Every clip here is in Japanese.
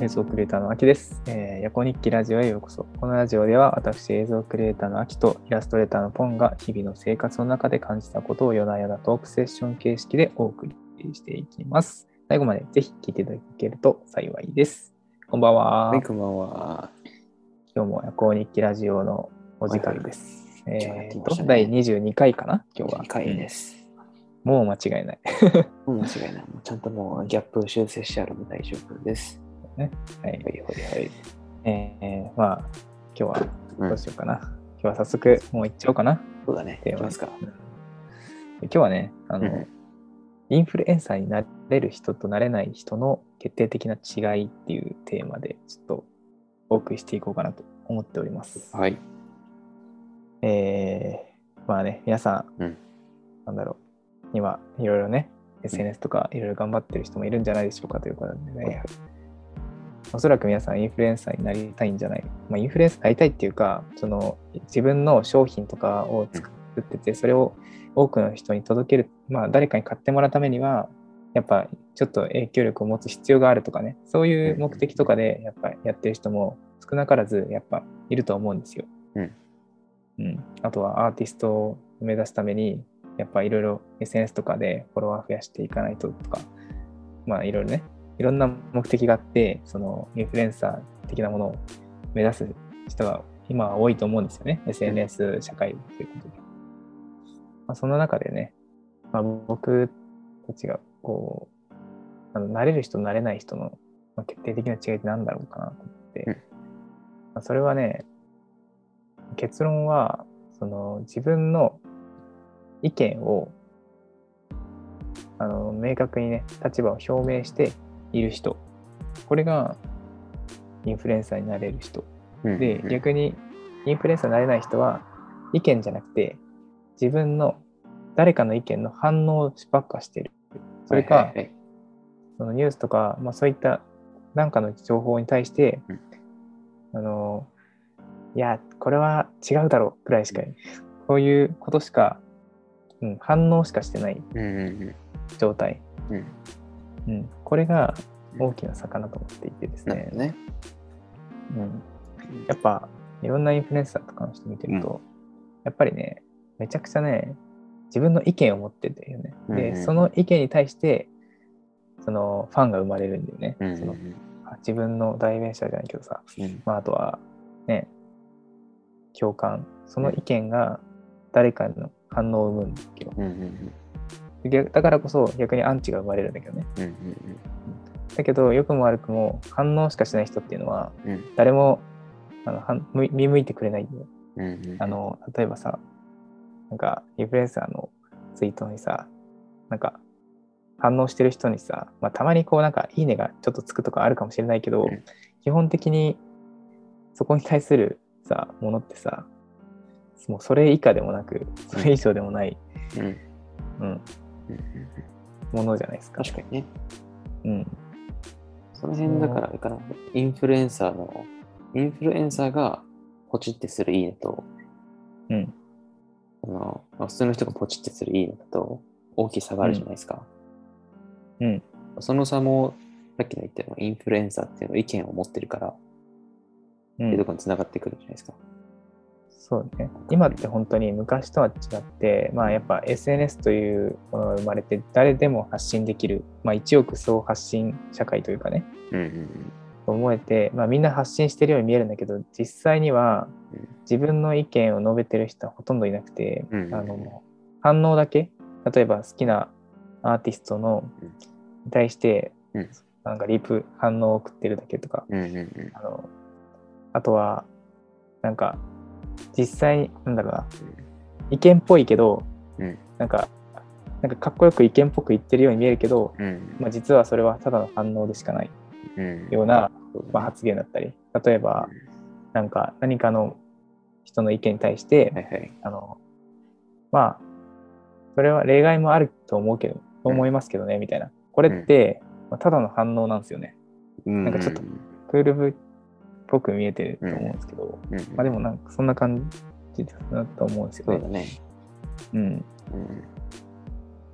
映像クリエイターのあきです。えー、ヤコ日記ラジオへようこそ。このラジオでは、私、映像クリエイターのあきとイラストレーターのポンが日々の生活の中で感じたことを夜な夜なトークセッション形式でお送りしていきます。最後までぜひ聞いていただけると幸いです。こんばんは。はい、こんばんは。今日も夜行日記ラジオのお時間です。はいはいえーと、第22回かな？今日は。2回です。もう間違いない。もう間違いない。ちゃんともうギャップ修正してあるので大丈夫です。はい。はいはいはい。えー、まあ、今日はうんどうしようかな。今日は早速、もう行っちゃおうかな。そうだね。テーマいきますか。今日はね、あの、うんインフルエンサーになれる人となれない人の決定的な違いっていうテーマで、ちょっとお送りしていこうかなと思っております。はい。えー、まあね、皆さん、うんなんだろう、今、いろいろね、SNS とかいろいろ頑張ってる人もいるんじゃないでしょうかということでね、おそらく皆さんインフルエンサーになりたいんじゃない、まあ、インフルエンサーになりたいっていうか、その自分の商品とかを作ってて、それを多くの人に届ける、まあ誰かに買ってもらうためには、やっぱちょっと影響力を持つ必要があるとかね、そういう目的とかでやっぱやってる人も少なからずやっぱいると思うんですよ。うん。うん、あとはアーティストを目指すために、やっぱいろいろ SNS とかでフォロワー増やしていかないととか、まあいろいろね、いろんな目的があって、そのインフルエンサー的なものを目指す人が今は多いと思うんですよね。SNS 社会ということで。まあ、その中でね、まあ、僕たちがこう、あの慣れる人、慣れない人のまあ決定的な違いって何だろうかなと思って、うんまあ、それはね、結論は、その自分の意見をあの明確にね、立場を表明している人。これがインフルエンサーになれる人。うんで、うん逆にインフルエンサーになれない人は、意見じゃなくて、自分の誰かの意見の反応ばっかしてる。それか、はいはいはいそのニュースとか、まあ、そういった何かの情報に対して、うんあの、いや、これは違うだろうくらいしか、こういうことしか、うん、反応しかしてないうんうん状態。うんうん。うん、これが大きな差かなと思っていてですね。ね。うん、やっぱいろんなインフルエンサーとかの人見てると、やっぱりねめちゃくちゃね自分の意見を持っててよね、うんうんでその意見に対してそのファンが生まれるんだよね、うんうんそのあ自分の代弁者じゃないけどさ、うん。まあ、あとはね共感。その意見が誰かの反応を生むんだけど。うんうん逆だからこそ逆にアンチが生まれるんだけどね。うんうんだけど良くも悪くも反応しかしない人っていうのはうん。うん誰もあの見見向いてくれないんだよ。うんうんあの、例えばさ、なんか、インフルエンサーのツイートにさ、なんか、反応してる人にさ、まあ、たまにこう、なんか、いいねがちょっとつくとかあるかもしれないけど、うん。基本的に、そこに対するさ、ものってさ、もうそれ以下でもなく、それ以上でもない、うんうんうん、うん。うんものじゃないですか。確かにね。うん。その辺だから、かな、インフルエンサーの、インフルエンサーがポチってするいいねと、うん。あのまあ普通の人がポチってするいいと大きい差があるじゃないですか。うん。その差も、さっきの言ったようにインフルエンサーっていうのは意見を持ってるから、う。っていうんところに繋がってくるじゃないですか。そうね。今って本当に昔とは違って、まあやっぱ SNS というものが生まれて誰でも発信できる、まあ一億総発信社会というかね、うんうん思えて、まあみんな発信してるように見えるんだけど、実際にはうん。自分の意見を述べてる人はほとんどいなくて、うんうんあの、反応だけ、例えば好きなアーティストのうん。に対してうん、なんかリプ反応を送ってるだけとか、うん。あの、あとは、なんか、実際に、なんだろうな、意見っぽいけど、うん。なんか、なんかかっこよく意見っぽく言ってるように見えるけど、うん。まあ、実はそれはただの反応でしかないうん。ような、そうだね。まあ、発言だったり、例えば、なんか何かの人の意見に対して、はいはい。あの、まあ、それは例外もあると思うけど、と思いますけどね、みたいな。これって、まあ、ただの反応なんですよね。ななんかちょっとクールぽく見えてると思うんですけど、うん、まあでもなんかそんな感じだなと思うんですよね。そうだね。うん。うん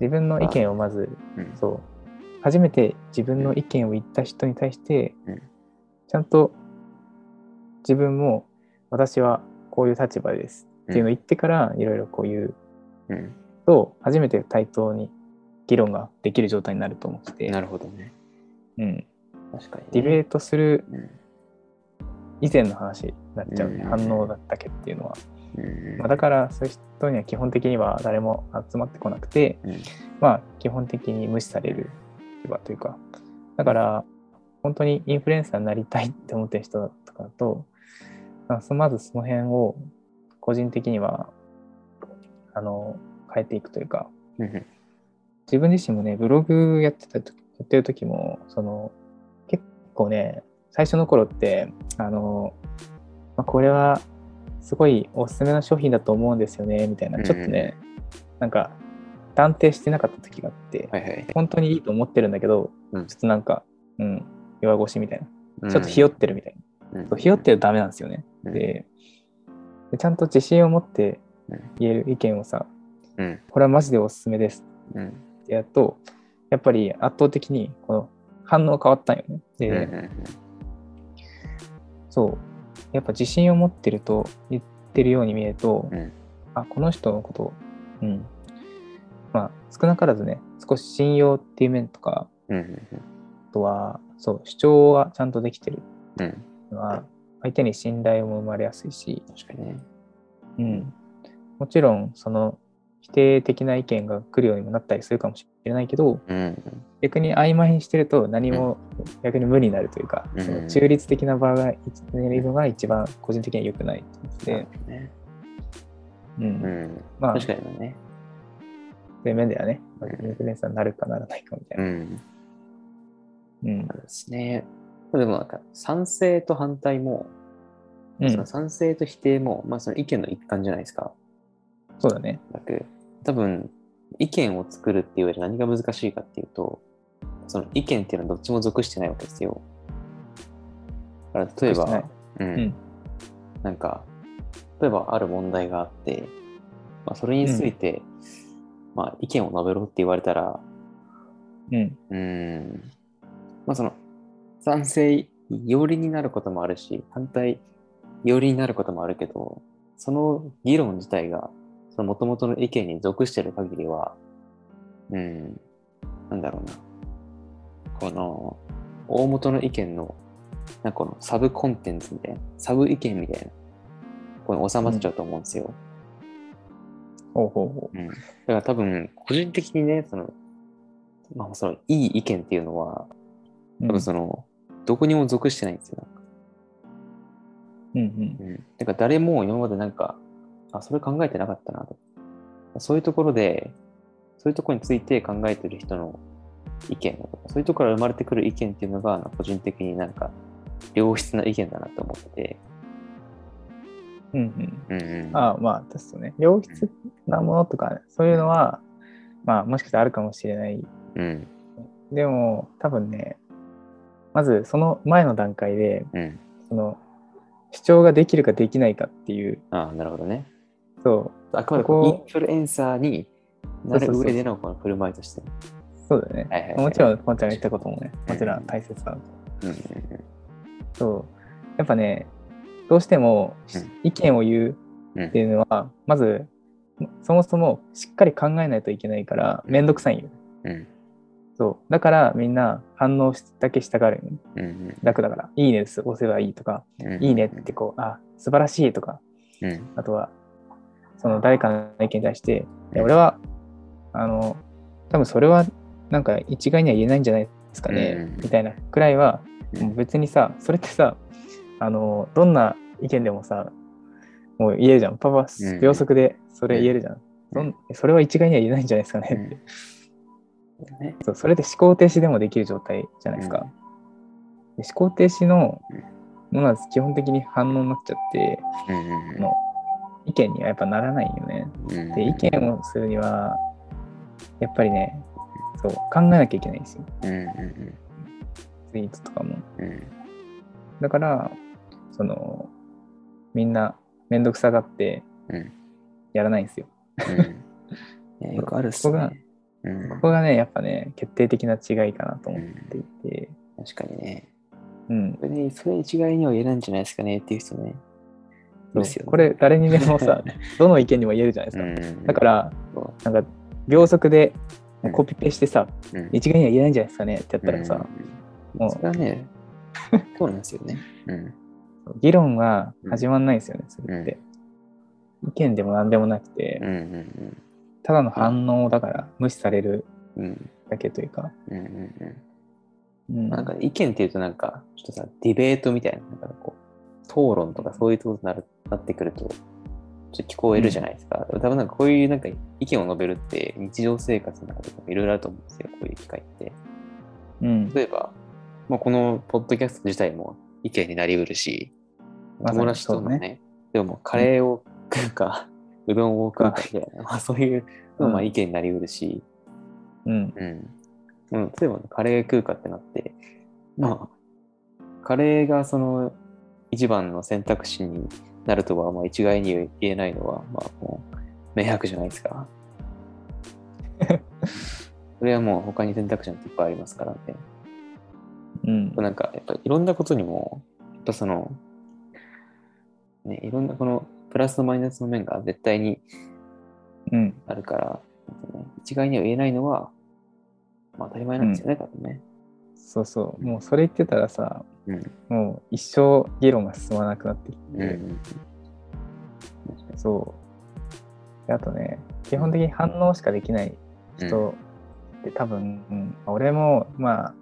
自分の意見をまず、うんそう、初めて自分の意見を言った人に対して、うんちゃんと自分も私はこういう立場ですっていうのを言ってから、いろいろこういううん。と初めて対等に議論ができる状態になると思ってて、なるほどね。うん、確かに、ね。ディベートするうん以前の話になっちゃうね、うん。反応だったけっていうのは、うん。まあ、だからそういう人には基本的には誰も集まってこなくて、うん。まあ基本的に無視されるというか。だから本当にインフルエンサーになりたいって思ってる人とかだと、まずその辺を個人的にはあの変えていくというか。うん。自分自身もねブログやってた時やってる時もその結構ね最初の頃ってあの、まあ、これはすごいおすすめの商品だと思うんですよねみたいなちょっとね、なんか断定してなかった時があって、はいはい。本当にいいと思ってるんだけど、うんちょっとなんか、うん、弱腰みたいな。うんちょっとひよってるみたいな。うんひよってるとダメなんですよね。うんでで、ちゃんと自信を持ってうん言える意見をさ、うん。これはマジでおすすめですうん。ってやると、やっぱり圧倒的にこの反応変わったんよね。で、うんうんそう。やっぱ自信を持ってると言ってるように見えると、うんあ、この人のこと、うん。まあ、少なからずね、少し信用っていう面とか、うんうんあとは、そう、主張がちゃんとできてるうんうん。のは、相手に信頼も生まれやすいし、確かにね。うん。もちろん、その、否定的な意見が来るようにもなったりするかもしれないけど、うん逆に曖昧にしてると何も逆に無になるというか、うんその中立的な場がいるのが一番個人的には良くないってなるほどね。うんうん。まあ、確そかにね。ういう面ではね、インフルエンサーになるかならないかみたいうな。ん。うん。そうですね。でもなんか、賛成と反対も、うんその賛成と否定も、まあその意見の一環じゃないですか。そうだね。多分、意見を作るっていう上で何が難しいかっていうと、その意見っていうのはどっちも属してないわけですよ。だから例えばうん、うん。なんか、例えばある問題があって、まあ、それについて、まあ意見を述べろって言われたら、うん。うーん、まあその、賛成寄りになることもあるし、反対寄りになることもあるけど、その議論自体が、その元々の意見に属してる限りは、うん、なんだろうな。この、大元の意見の、なんかこのサブコンテンツみたいな、サブ意見みたいな、ここに収まっちゃうと思うんですよ。ほうほうほうん。だから多分、個人的にね、その、まあ、その、いい意見っていうのは、う。多分その、どこにも属してないんですよ。うんうん。うん。だから誰も今までなんか、あ、それ考えてなかったなと。そういうところで、そういうところについて考えてる人の意見だとか、そういうところから生まれてくる意見っていうのが、個人的になんか、良質な意見だなと思ってて。うんうん。うんうん。ああ、まあ、確かにね。良質なものとか、そういうのは、まあ、もしかしたらあるかもしれない。うん。でも、多分ね、まずその前の段階で、うん。その、主張ができるかできないかっていう、ああ、なるほどね。そう、あくまでインフルエンサーになる上でのこの振る舞いとして。そうだね。はいはいはい。もちろん、ポンちゃんが言ったこともね、もちろうんん大切だ。うんうんそう。やっぱね、どうしてもうん。意見を言ううん。っていうのは、まず、そもそもしっかり考えないといけないから、めんどくさいんよ。うん。そう。だからみんな反応だけしたがる。うんうん。楽だから、いいねです、押せばいいとか、うん。いいねってこう、あ、素晴らしいとか、うん。あとは、その誰かの意見に対して、いや俺は、あの、多分それはなんか一概には言えないんじゃないですかね、うん。みたいなくらいは、別にさ、それってさ、あの、どんな意見でもさ、もう言えるじゃん。パパ、うん。秒速でそれ言えるじゃん。そんそれは一概には言えないんじゃないですかね。って。ねそうそれで思考停止でもできる状態じゃないですか。で思考停止のものは基本的に反応になっちゃって、うんうんの意見にはやっぱならないよね。うんで、意見をするには、やっぱりね、そう、考えなきゃいけないんですよ。ツイートとかも。うんだから、その、みんなめんどくさがってうんやらないんですよ。よくあるっすそこがね。うんここがね、やっぱね、決定的な違いかなと思っていて、確かにね。うん。それで、それ一概には言えないんじゃないですかねっていう人ね。そうですよねこれ、誰にでもさ、どの意見にも言えるじゃないですか。うん。だから、そなんか、秒速でうんコピペしてさ、う、うん一概には言えないんじゃないですかねってやったらさ、うんもうそれはね、そうなんですよね。うん。議論は始まんないんですよね、それって。意見でも何でもなくて、うんうんただの反応だから無視されるうん。うんだけというか。うんうんうん。うんなんか意見っていうとなんか、ちょっとさ、ディベートみたいな、なんかこう、討論とかそういうことになるなってくると、ちょっと聞こえるじゃないですか。多分なんかこういうなんか意見を述べるって日常生活の中でもいろいろあると思うんですよ、こういう機会って。うん。例えば、まあ、このポッドキャスト自体も意見になりうるし、友達とのね、ねでもカレーを食うか、うどんを食うかみたいな、まあ、そういうのもまあうん意見になりうるし、うん。うん。うん、例えば、カレー食うかってなって、まあ、カレーがその一番の選択肢になるとは、まあ、一概に言えないのは、まあ、もう、明白じゃないですか。それはもう他に選択肢なんていっぱいありますからね。うん。なんか、やっぱいろんなことにも、やっぱその、ね、いろんなこのプラスとマイナスの面が絶対にうん。あるから、なん一概には言えないのは、まあ当たり前なんですよね、多分ね。そうそう。もうそれ言ってたらさ、うん。もう一生議論が進まなくなってきて、うんうんそう。であとね、基本的に反応しかできない人って多分、うん俺もまあ、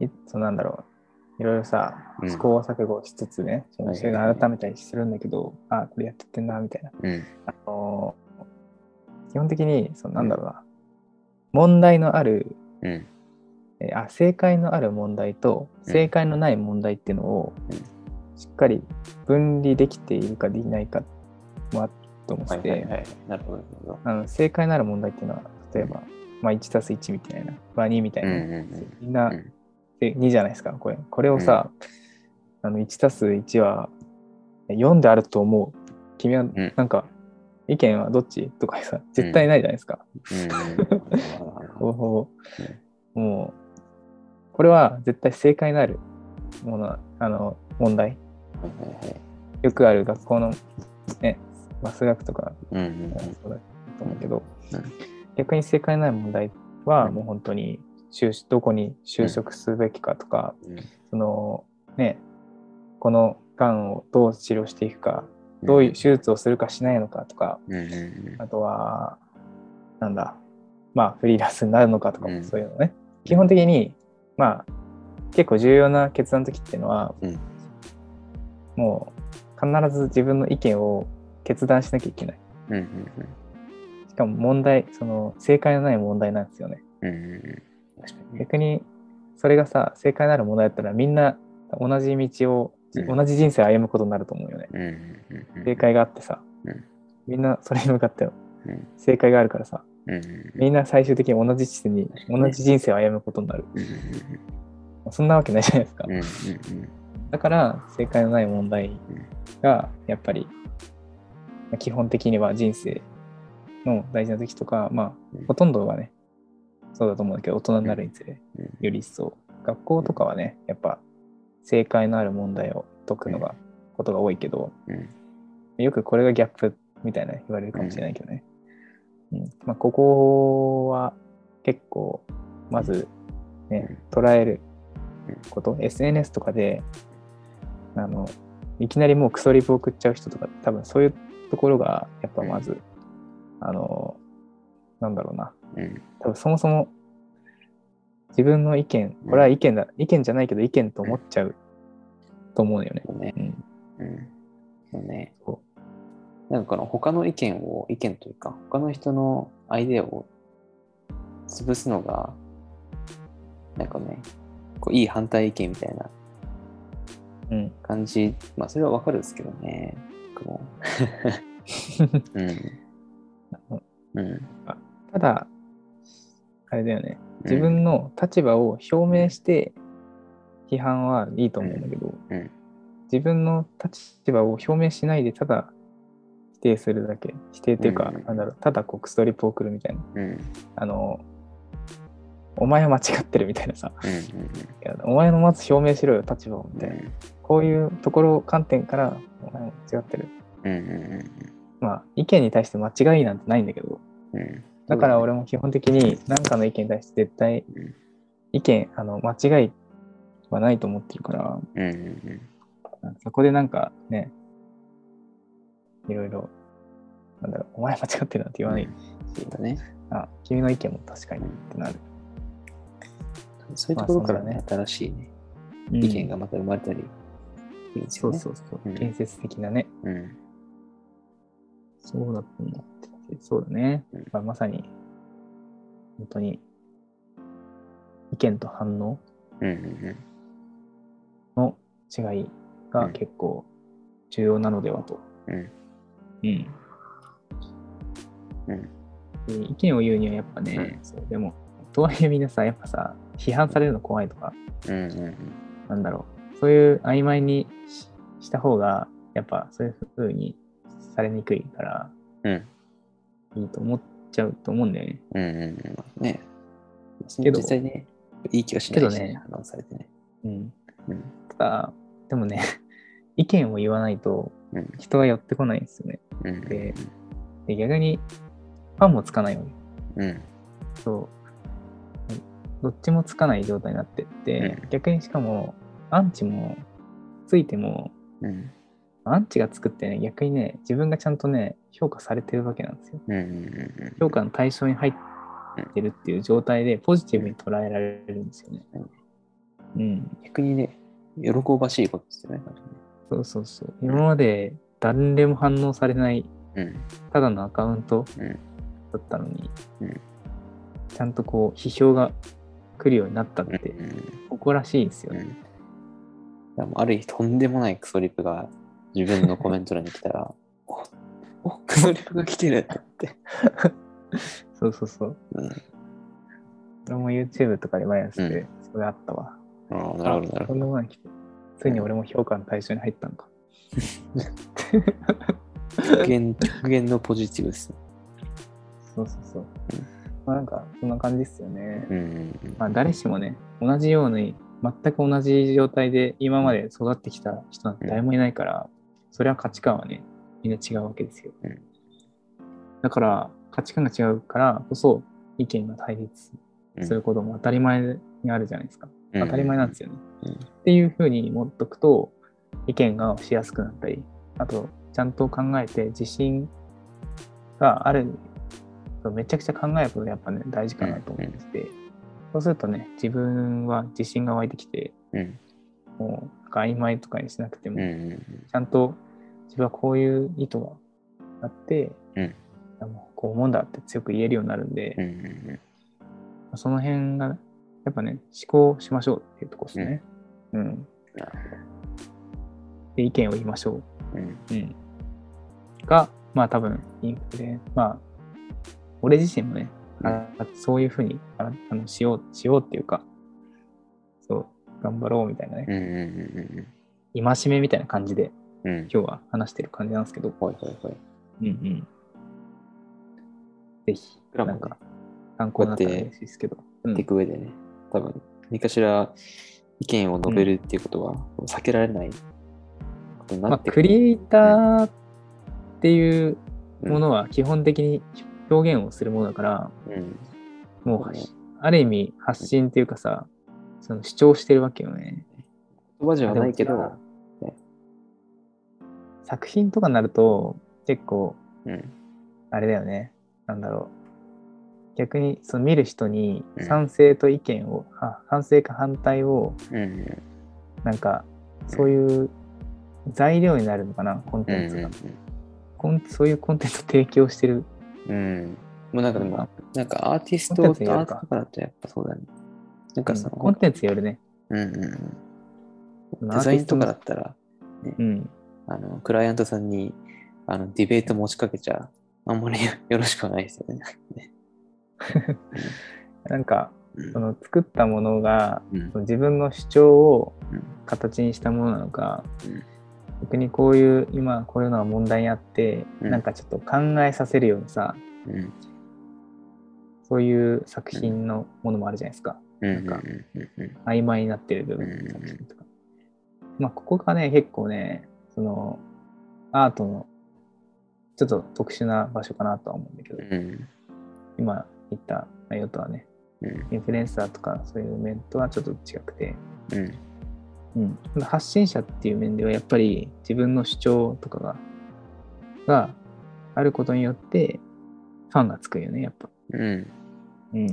いそうなんだろう、いろいろさう、ん試行錯誤しつつね、そのが改めたりするんだけど、あこれやってってんな、みたいな。うん。あの基本的に、そのなんだろうな、問題のある、うん。えあ正解のある問題とうん。正解のない問題っていうのをうん。しっかり分離できているかできないかもあると思って正解のある問題っていうのは例えば、まあ、1たす1みたいな、まあ、2みたいな、うんうんうん。みんなうん。で2じゃないですかこれ。これをさ、あの1たす1は4であると思う。君はん。なんか、意見はどっち？とかさ絶対ないじゃないですか、もうこれは絶対正解のあるものあの問題。はいはいはい。よくある学校のねマス学とかうんうんそうだと思うけど、うん。逆に正解のない問題はうん。もう本当に就どこに就職すべきかとか、うん。そのねこのがんをどう治療していくか、どういう手術をするかしないのかとかうんうん。あとはなんだまあフリーランスになるのかとかもうん。そういうのね、基本的にまあ結構重要な決断の時っていうのは、うん。もう必ず自分の意見を決断しなきゃいけない。うんうんしかも問題、その正解のない問題なんですよね。逆にそれがさ、正解のある問題だったらみんな同じ道を、うん。同じ人生を歩むことになると思うよね。うんうんうんうん。正解があってさ、うん。みんなそれに向かってうん。正解があるからさ、みんな最終的に同じ地点に同じ人生を歩むことになる。うん。そんなわけないじゃないですか。だから正解のない問題がやっぱりまあ基本的には人生の大事な時とか、まうん。あほとんどはね、そうだと思うんだけど、大人になるにつれうん。より一層。学校とかはね、やっぱ正解のある問題を解くのが、ことが多いけど、うん。よくこれがギャップみたいな言われるかもしれないけどね。うんまあ、ここは結構、まずね、捉えること、SNS とかで、あの、いきなりもうクソリプ送っちゃう人とか、多分そういうところが、やっぱまず、あの、なんだろうな、うん多分そもそも自分の意見、これは意見だ、意見じゃないけど意見と思っちゃうと思うよね。そうね。うん。うん。そうね。そなんかこの他の意見を、意見というか、他の人のアイデアを潰すのが、なんかね、こういい反対意見みたいなうん。感じ、まあそれはわかるんですけどね。僕も。うん。うん。ただ、あれだよね。自分の立場を表明して批判はいいと思うんだけど、うん自分の立場を表明しないでただ否定するだけ。否定っていうか、うん。なんだろうただこうクストリップを送るみたいな。うん。あのお前は間違ってるみたいなさ、うんうんいやお前のまず表明しろよ、立場をみたいな。こういうところ、観点から、お前は間違ってる。うんうんうんまあ、意見に対して間違いなんてないんだけど、うん。うんだから俺も基本的に何かの意見に対して絶対うん意見、あの、間違いはないと思ってるから、うんうん。そこでなんかね、いろいろ、なんだろう、お前間違ってるなんて言わないし、そうだね。あ、君の意見も確かにってなる。そういうところからね、ま新しいね、うん意見がまた生まれたりいいすそうよね。そうそうう。ん建設的なね。うん。そうだと思ってて、そうだね。うんまあ、まさに、本当に、意見と反応の違いがうん結構重要なのではと。うん。うん。意見を言うにはやっぱね、そうでも、とはいえみんなさ、やっぱさ、批判されるの怖いとか、うんうんなんだろう、そういう曖昧にしした方が、やっぱそういう風にされにくいから、うん。いいと思っちゃうと思うんだよね。うんうんうん。ねけど実際ね、いい気がしないしけどね反応されてね。うん。うん。ただ、でもね、意見を言わないとうん。人は寄ってこないんですよね。うん。でで逆に、ファンもつかないよね。うん。そう。どっちもつかない状態になってって、うん逆にしかも、アンチもついても、うん。アンチがつくってね、逆にね、自分がちゃんとね、評価されてるわけなんですよ。評価の対象に入ってるっていう状態で、ポジティブに捉えられるんですよね。うん。逆にね、喜ばしいことですよね。そうそうそう。今まで誰でも反応されない、うん。ただのアカウントうん。だったのに、うんちゃんとこう、批評が来るようになったって、うん。誇らしいですよね。うん。でもある日、とんでもないクソリップが自分のコメント欄に来たら、おおクソリップが来てるって。そうそうそう。うん。俺も YouTube とかで毎朝でうそれあったわ。ああ、なるほど、なるとほど。んでもない来て。ついに俺も評価の対象に入ったのか。極限、極限のポジティブですね。そうそうそう。うんまあなんか、そんな感じですよね。うんうんまあ誰しもね、同じように、全く同じ状態で今まで育ってきた人なんて誰もいないから、それは価値観はね、みんな違うわけですよ。うんだから、価値観が違うからこそ、意見が対立うん。することも当たり前にあるじゃないですか。うん当たり前なんですよね。うんっていうふうに持っとくと、意見がしやすくなったり、あと、ちゃんと考えて自信がある、めちゃくちゃ考えることがやっぱね、大事かなと思ってて、そうするとね、自分は自信が湧いてきて、うん。もう、なんか曖昧とかにしなくても、うんうんちゃんと自分はこういう意図があって、うん。こう思うんだって強く言えるようになるんで、うんうんその辺が、やっぱね、思考しましょうっていうところですね。うん。なるで、意見を言いましょうん。う。うん。が、まあ多分、インフレ、まあ、俺自身もね、あそういうふうにああのしよう、しようっていうか、そう、頑張ろうみたいなね、うんうんうん戒めみたいな感じでうん。うん。今日は話してる感じなんですけど、ほいほいほい。うんうん。ぜひ、なんか、参考になったら嬉しいですけど。うんっていく上でね、多分、何かしら意見を述べるっていうことは避けられないことにまあ、なってクリエイターっていうものは基本的に表現をするものだから、うん。もうねある意味発信っていうかさ、その主張してるわけよね。言葉じゃないけども、作品とかになると結構うん。あれだよね。なんだろう。逆にその見る人にうん賛成と意見を、あ賛成か反対をうん。なんかそういう材料になるのかな、コンうん。テンツが。コンそういうコンテンツを提供してる。うん。うん。もうなんかでも、なんかアーティストとアートとかだとやっぱそうだね。なんかその、コンテンツよるね。うんうんうん。デザインとかだったら、うん。あの、クライアントさんに、あの、ディベート持ちかけちゃ、あんまりよろしくはないですよね。なんか、うん。その作ったものがうん。その自分の主張をうん。形にしたものなのか、うん。逆にこういう今こういうのが問題にあって、うん。なんかちょっと考えさせるようにさうん。そういう作品のものもあるじゃないですか。なんか曖昧になってる部分の作品とか。まあ、ここがね、結構ね、その、アートの、ちょっと特殊な場所かなとは思うんだけど、うん。今言った内容とはね、うんインフルエンサーとかそういう面とはちょっと違くて、うんうん、発信者っていう面ではやっぱり自分の主張とかががあることによってファンがつくよね、やっぱ。うんうん、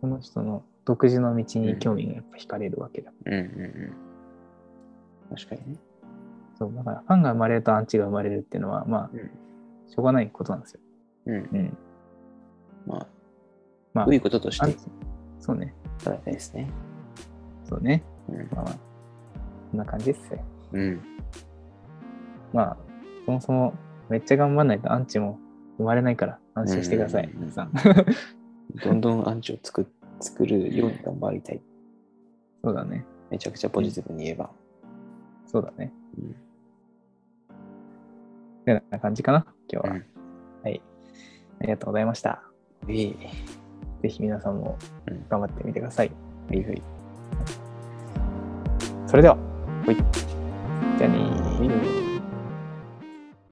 その人の独自の道に興味がやっぱ惹かれるわけだ。うんうんうん確かにね。そう、だからファンが生まれるとアンチが生まれるっていうのは、まあ、うんしょうがないことなんですよ。うんうん。まあ、まあどういうこととしてそうね。捉えたいですね。そうね。うんまあまあ、こんな感じですよ。うんまあ、そもそもめっちゃ頑張んないとアンチも生まれないから安心してください、うんうんうん皆さん。どんどんアンチを作作るように頑張りたい。そうだね。めちゃくちゃポジティブに言えば。そうだね。うんこんな感じかな、今日は。うんはい。ありがとうございました。いいぜひ皆さんもうん頑張ってみてください。はいはい。それでは、ほいじゃあねー